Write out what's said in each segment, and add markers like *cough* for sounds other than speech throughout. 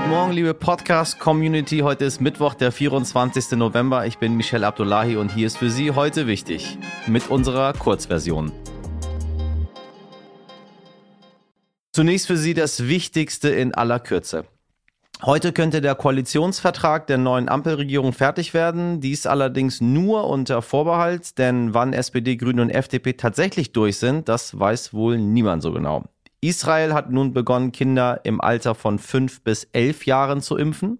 Guten Morgen, liebe Podcast-Community. Heute ist Mittwoch, der 24. November. Ich bin Michelle Abdullahi und hier ist für Sie heute wichtig mit unserer Kurzversion. Zunächst für Sie das Wichtigste in aller Kürze. Heute könnte der Koalitionsvertrag der neuen Ampelregierung fertig werden, dies allerdings nur unter Vorbehalt, denn wann SPD, Grüne und FDP tatsächlich durch sind, das weiß wohl niemand so genau. Israel hat nun begonnen, Kinder im Alter von fünf bis elf Jahren zu impfen.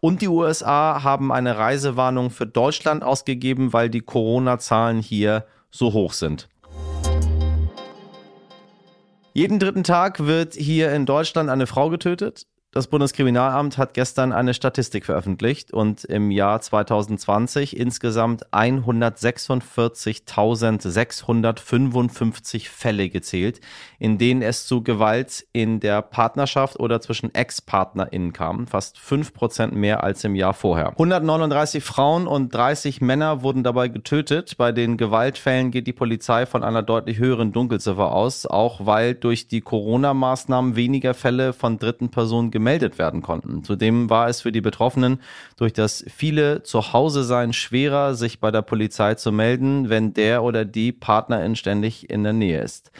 Und die USA haben eine Reisewarnung für Deutschland ausgegeben, weil die Corona-Zahlen hier so hoch sind. Jeden dritten Tag wird hier in Deutschland eine Frau getötet. Das Bundeskriminalamt hat gestern eine Statistik veröffentlicht und im Jahr 2020 insgesamt 146.655 Fälle gezählt, in denen es zu Gewalt in der Partnerschaft oder zwischen Ex-PartnerInnen kam. Fast 5% mehr als im Jahr vorher. 139 Frauen und 30 Männer wurden dabei getötet. Bei den Gewaltfällen geht die Polizei von einer deutlich höheren Dunkelziffer aus, auch weil durch die Corona-Maßnahmen weniger Fälle von dritten Personen gemeldet werden konnten. Zudem war es für die Betroffenen durch das viele Zuhause-Sein schwerer, sich bei der Polizei zu melden, wenn der oder die Partnerin ständig in der Nähe ist.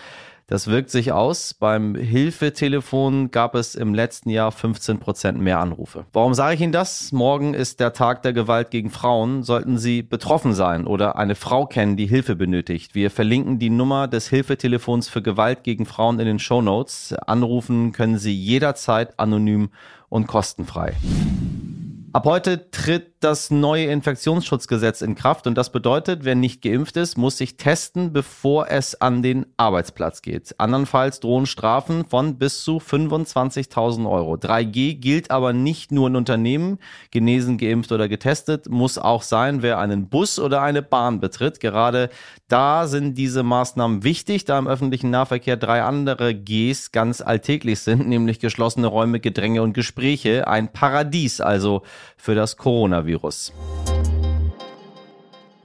Das wirkt sich aus. Beim Hilfetelefon gab es im letzten Jahr 15 Prozent mehr Anrufe. Warum sage ich Ihnen das? Morgen ist der Tag der Gewalt gegen Frauen. Sollten Sie betroffen sein oder eine Frau kennen, die Hilfe benötigt. Wir verlinken die Nummer des Hilfetelefons für Gewalt gegen Frauen in den Show Notes. Anrufen können Sie jederzeit anonym und kostenfrei. Ab heute tritt das neue Infektionsschutzgesetz in Kraft und das bedeutet, wer nicht geimpft ist, muss sich testen, bevor es an den Arbeitsplatz geht. Andernfalls drohen Strafen von bis zu 25.000 Euro. 3G gilt aber nicht nur in Unternehmen. Genesen, geimpft oder getestet muss auch sein, wer einen Bus oder eine Bahn betritt. Gerade da sind diese Maßnahmen wichtig, da im öffentlichen Nahverkehr drei andere Gs ganz alltäglich sind, nämlich geschlossene Räume, Gedränge und Gespräche. Ein Paradies also für das Coronavirus.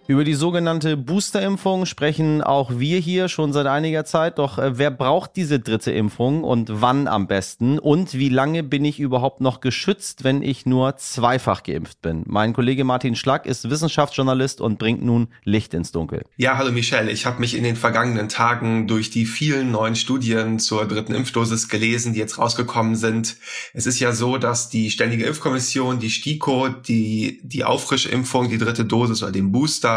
Über die sogenannte Boosterimpfung sprechen auch wir hier schon seit einiger Zeit. Doch äh, wer braucht diese dritte Impfung und wann am besten? Und wie lange bin ich überhaupt noch geschützt, wenn ich nur zweifach geimpft bin? Mein Kollege Martin Schlack ist Wissenschaftsjournalist und bringt nun Licht ins Dunkel. Ja, hallo Michelle. Ich habe mich in den vergangenen Tagen durch die vielen neuen Studien zur dritten Impfdosis gelesen, die jetzt rausgekommen sind. Es ist ja so, dass die Ständige Impfkommission, die STIKO, die, die Auffrischimpfung, die dritte Dosis oder den Booster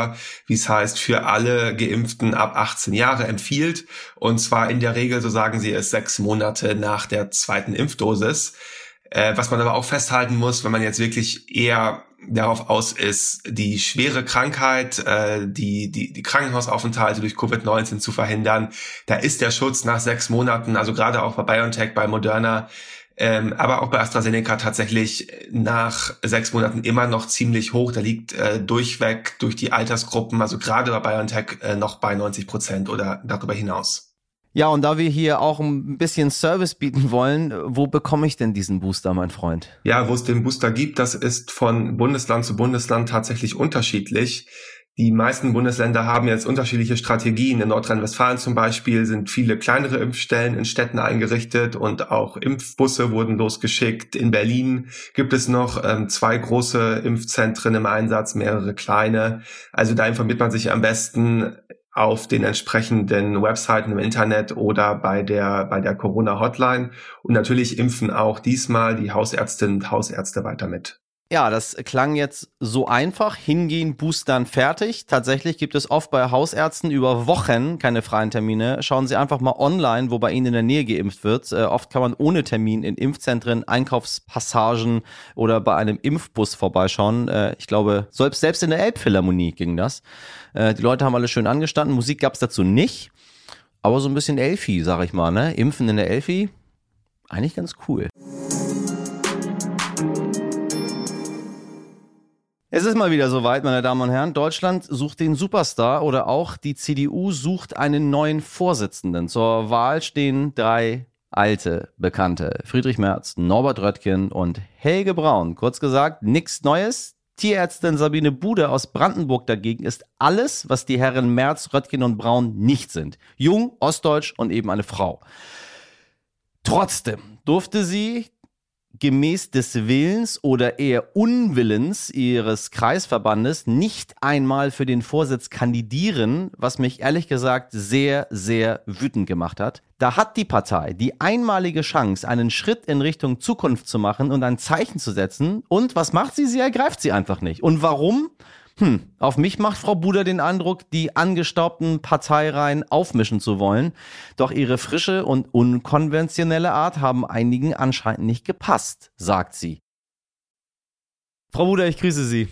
wie es heißt, für alle Geimpften ab 18 Jahre empfiehlt. Und zwar in der Regel, so sagen sie es, sechs Monate nach der zweiten Impfdosis. Äh, was man aber auch festhalten muss, wenn man jetzt wirklich eher darauf aus ist, die schwere Krankheit, äh, die, die, die Krankenhausaufenthalte durch Covid-19 zu verhindern, da ist der Schutz nach sechs Monaten, also gerade auch bei BioNTech, bei Moderna, ähm, aber auch bei AstraZeneca tatsächlich nach sechs Monaten immer noch ziemlich hoch. Da liegt äh, durchweg durch die Altersgruppen, also gerade bei BioNTech äh, noch bei 90 Prozent oder darüber hinaus. Ja, und da wir hier auch ein bisschen Service bieten wollen, wo bekomme ich denn diesen Booster, mein Freund? Ja, wo es den Booster gibt, das ist von Bundesland zu Bundesland tatsächlich unterschiedlich. Die meisten Bundesländer haben jetzt unterschiedliche Strategien. In Nordrhein-Westfalen zum Beispiel sind viele kleinere Impfstellen in Städten eingerichtet und auch Impfbusse wurden losgeschickt. In Berlin gibt es noch ähm, zwei große Impfzentren im Einsatz, mehrere kleine. Also da informiert man sich am besten auf den entsprechenden Webseiten im Internet oder bei der, bei der Corona-Hotline. Und natürlich impfen auch diesmal die Hausärztinnen und Hausärzte weiter mit. Ja, das klang jetzt so einfach. Hingehen, boostern, fertig. Tatsächlich gibt es oft bei Hausärzten über Wochen keine freien Termine. Schauen Sie einfach mal online, wo bei Ihnen in der Nähe geimpft wird. Äh, oft kann man ohne Termin in Impfzentren, Einkaufspassagen oder bei einem Impfbus vorbeischauen. Äh, ich glaube, selbst, in der Elbphilharmonie ging das. Äh, die Leute haben alle schön angestanden. Musik gab es dazu nicht. Aber so ein bisschen Elfi, sag ich mal. Ne? Impfen in der Elfi, eigentlich ganz cool. Es ist mal wieder soweit, meine Damen und Herren. Deutschland sucht den Superstar oder auch die CDU sucht einen neuen Vorsitzenden. Zur Wahl stehen drei alte Bekannte. Friedrich Merz, Norbert Röttgen und Helge Braun. Kurz gesagt, nichts Neues. Tierärztin Sabine Bude aus Brandenburg dagegen ist alles, was die Herren Merz, Röttgen und Braun nicht sind. Jung, ostdeutsch und eben eine Frau. Trotzdem durfte sie gemäß des Willens oder eher Unwillens ihres Kreisverbandes nicht einmal für den Vorsitz kandidieren, was mich ehrlich gesagt sehr, sehr wütend gemacht hat. Da hat die Partei die einmalige Chance, einen Schritt in Richtung Zukunft zu machen und ein Zeichen zu setzen. Und was macht sie? Sie ergreift sie einfach nicht. Und warum? Hm, auf mich macht Frau Buder den Eindruck, die angestaubten Parteireihen aufmischen zu wollen. Doch ihre frische und unkonventionelle Art haben einigen anscheinend nicht gepasst, sagt sie. Frau Buder, ich grüße Sie.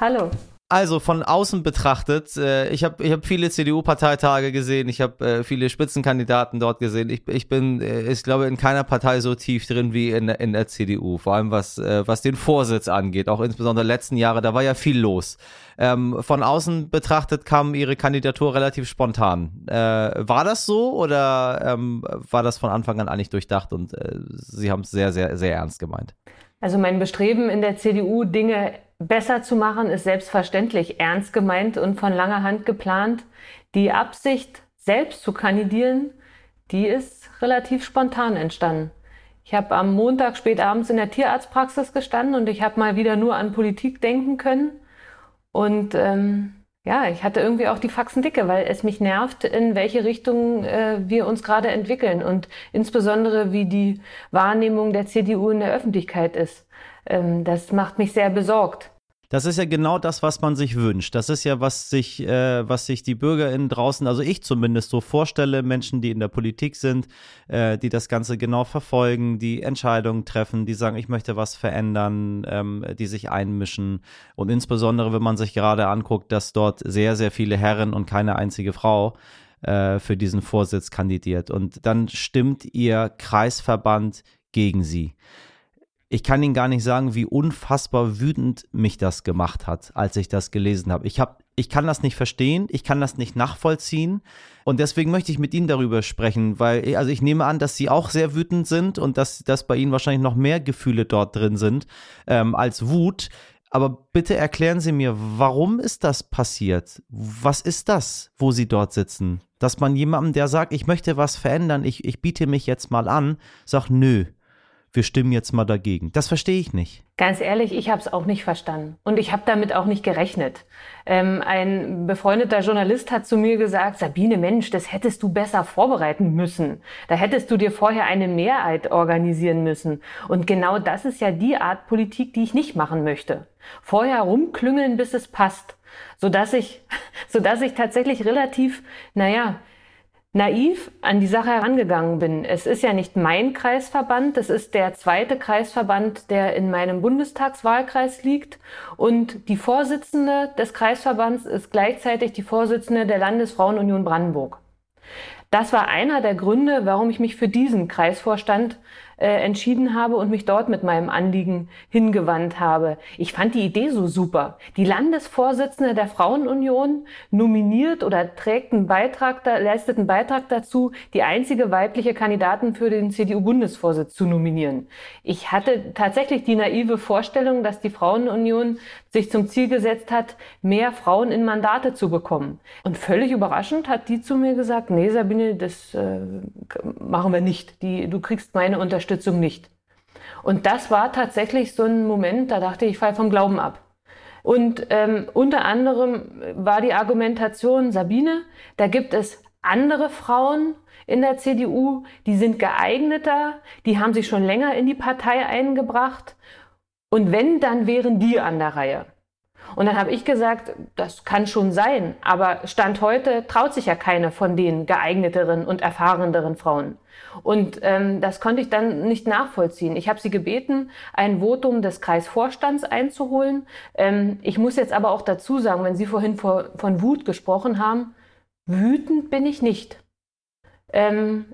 Hallo. Also von außen betrachtet, äh, ich habe ich hab viele CDU-Parteitage gesehen, ich habe äh, viele Spitzenkandidaten dort gesehen. Ich, ich bin, äh, ich glaube, in keiner Partei so tief drin wie in, in der CDU, vor allem was, äh, was den Vorsitz angeht, auch insbesondere letzten Jahre, da war ja viel los. Ähm, von außen betrachtet kam Ihre Kandidatur relativ spontan. Äh, war das so oder ähm, war das von Anfang an eigentlich durchdacht und äh, Sie haben es sehr, sehr, sehr ernst gemeint? Also mein Bestreben in der CDU, Dinge besser zu machen, ist selbstverständlich ernst gemeint und von langer Hand geplant. Die Absicht, selbst zu kandidieren, die ist relativ spontan entstanden. Ich habe am Montag spät abends in der Tierarztpraxis gestanden und ich habe mal wieder nur an Politik denken können. Und ähm, ja, ich hatte irgendwie auch die Faxen dicke, weil es mich nervt, in welche Richtung äh, wir uns gerade entwickeln und insbesondere wie die Wahrnehmung der CDU in der Öffentlichkeit ist. Ähm, das macht mich sehr besorgt. Das ist ja genau das, was man sich wünscht. Das ist ja, was sich, äh, was sich die BürgerInnen draußen, also ich zumindest so vorstelle, Menschen, die in der Politik sind, äh, die das Ganze genau verfolgen, die Entscheidungen treffen, die sagen, ich möchte was verändern, ähm, die sich einmischen. Und insbesondere, wenn man sich gerade anguckt, dass dort sehr, sehr viele Herren und keine einzige Frau äh, für diesen Vorsitz kandidiert. Und dann stimmt ihr Kreisverband gegen sie ich kann Ihnen gar nicht sagen, wie unfassbar wütend mich das gemacht hat, als ich das gelesen habe. Ich habe ich kann das nicht verstehen, ich kann das nicht nachvollziehen und deswegen möchte ich mit Ihnen darüber sprechen, weil also ich nehme an, dass Sie auch sehr wütend sind und dass, dass bei Ihnen wahrscheinlich noch mehr Gefühle dort drin sind ähm, als Wut. Aber bitte erklären Sie mir, warum ist das passiert? Was ist das, wo Sie dort sitzen? Dass man jemandem, der sagt, ich möchte was verändern, ich, ich biete mich jetzt mal an, sagt, nö, wir stimmen jetzt mal dagegen. Das verstehe ich nicht. Ganz ehrlich, ich habe es auch nicht verstanden. Und ich habe damit auch nicht gerechnet. Ähm, ein befreundeter Journalist hat zu mir gesagt, Sabine, Mensch, das hättest du besser vorbereiten müssen. Da hättest du dir vorher eine Mehrheit organisieren müssen. Und genau das ist ja die Art Politik, die ich nicht machen möchte. Vorher rumklüngeln, bis es passt. Sodass ich, *laughs* sodass ich tatsächlich relativ, naja, naiv an die Sache herangegangen bin. Es ist ja nicht mein Kreisverband, es ist der zweite Kreisverband, der in meinem Bundestagswahlkreis liegt. Und die Vorsitzende des Kreisverbands ist gleichzeitig die Vorsitzende der Landesfrauenunion Brandenburg. Das war einer der Gründe, warum ich mich für diesen Kreisvorstand äh, entschieden habe und mich dort mit meinem Anliegen hingewandt habe. Ich fand die Idee so super. Die Landesvorsitzende der Frauenunion nominiert oder trägt einen Beitrag, leistet einen Beitrag dazu, die einzige weibliche Kandidatin für den CDU-Bundesvorsitz zu nominieren. Ich hatte tatsächlich die naive Vorstellung, dass die Frauenunion sich zum Ziel gesetzt hat, mehr Frauen in Mandate zu bekommen. Und völlig überraschend hat die zu mir gesagt, nee Sabine, das äh, machen wir nicht. Die, du kriegst meine Unterstützung Unterstützung nicht. Und das war tatsächlich so ein Moment, da dachte ich, ich fall vom Glauben ab. Und ähm, unter anderem war die Argumentation, Sabine, da gibt es andere Frauen in der CDU, die sind geeigneter, die haben sich schon länger in die Partei eingebracht. Und wenn, dann wären die an der Reihe. Und dann habe ich gesagt, das kann schon sein, aber Stand heute traut sich ja keine von den geeigneteren und erfahreneren Frauen. Und ähm, das konnte ich dann nicht nachvollziehen. Ich habe sie gebeten, ein Votum des Kreisvorstands einzuholen. Ähm, ich muss jetzt aber auch dazu sagen, wenn Sie vorhin vor, von Wut gesprochen haben, wütend bin ich nicht. Ähm,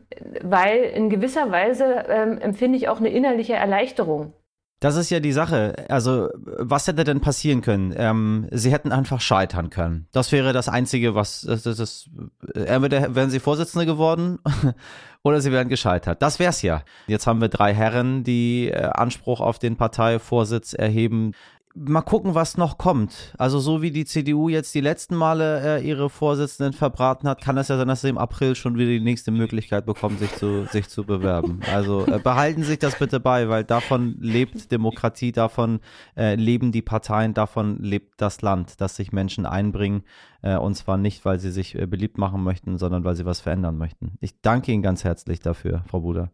weil in gewisser Weise ähm, empfinde ich auch eine innerliche Erleichterung. Das ist ja die Sache. Also, was hätte denn passieren können? Ähm, sie hätten einfach scheitern können. Das wäre das Einzige, was das, das, das entweder wären sie Vorsitzende geworden *laughs* oder sie wären gescheitert. Das wär's ja. Jetzt haben wir drei Herren, die äh, Anspruch auf den Parteivorsitz erheben. Mal gucken, was noch kommt. Also so wie die CDU jetzt die letzten Male äh, ihre Vorsitzenden verbraten hat, kann es ja sein, dass sie im April schon wieder die nächste Möglichkeit bekommen, sich zu, *laughs* sich zu bewerben. Also äh, behalten Sie sich das bitte bei, weil davon lebt Demokratie, davon äh, leben die Parteien, davon lebt das Land, dass sich Menschen einbringen. Äh, und zwar nicht, weil sie sich äh, beliebt machen möchten, sondern weil sie was verändern möchten. Ich danke Ihnen ganz herzlich dafür, Frau Buder.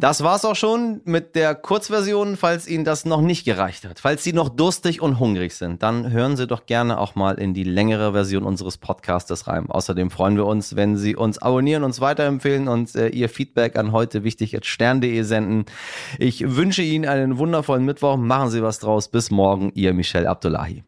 Das war's auch schon mit der Kurzversion. Falls Ihnen das noch nicht gereicht hat, falls Sie noch durstig und hungrig sind, dann hören Sie doch gerne auch mal in die längere Version unseres Podcastes rein. Außerdem freuen wir uns, wenn Sie uns abonnieren, uns weiterempfehlen und äh, Ihr Feedback an heute wichtig at stern.de senden. Ich wünsche Ihnen einen wundervollen Mittwoch. Machen Sie was draus. Bis morgen, Ihr Michel Abdullahi.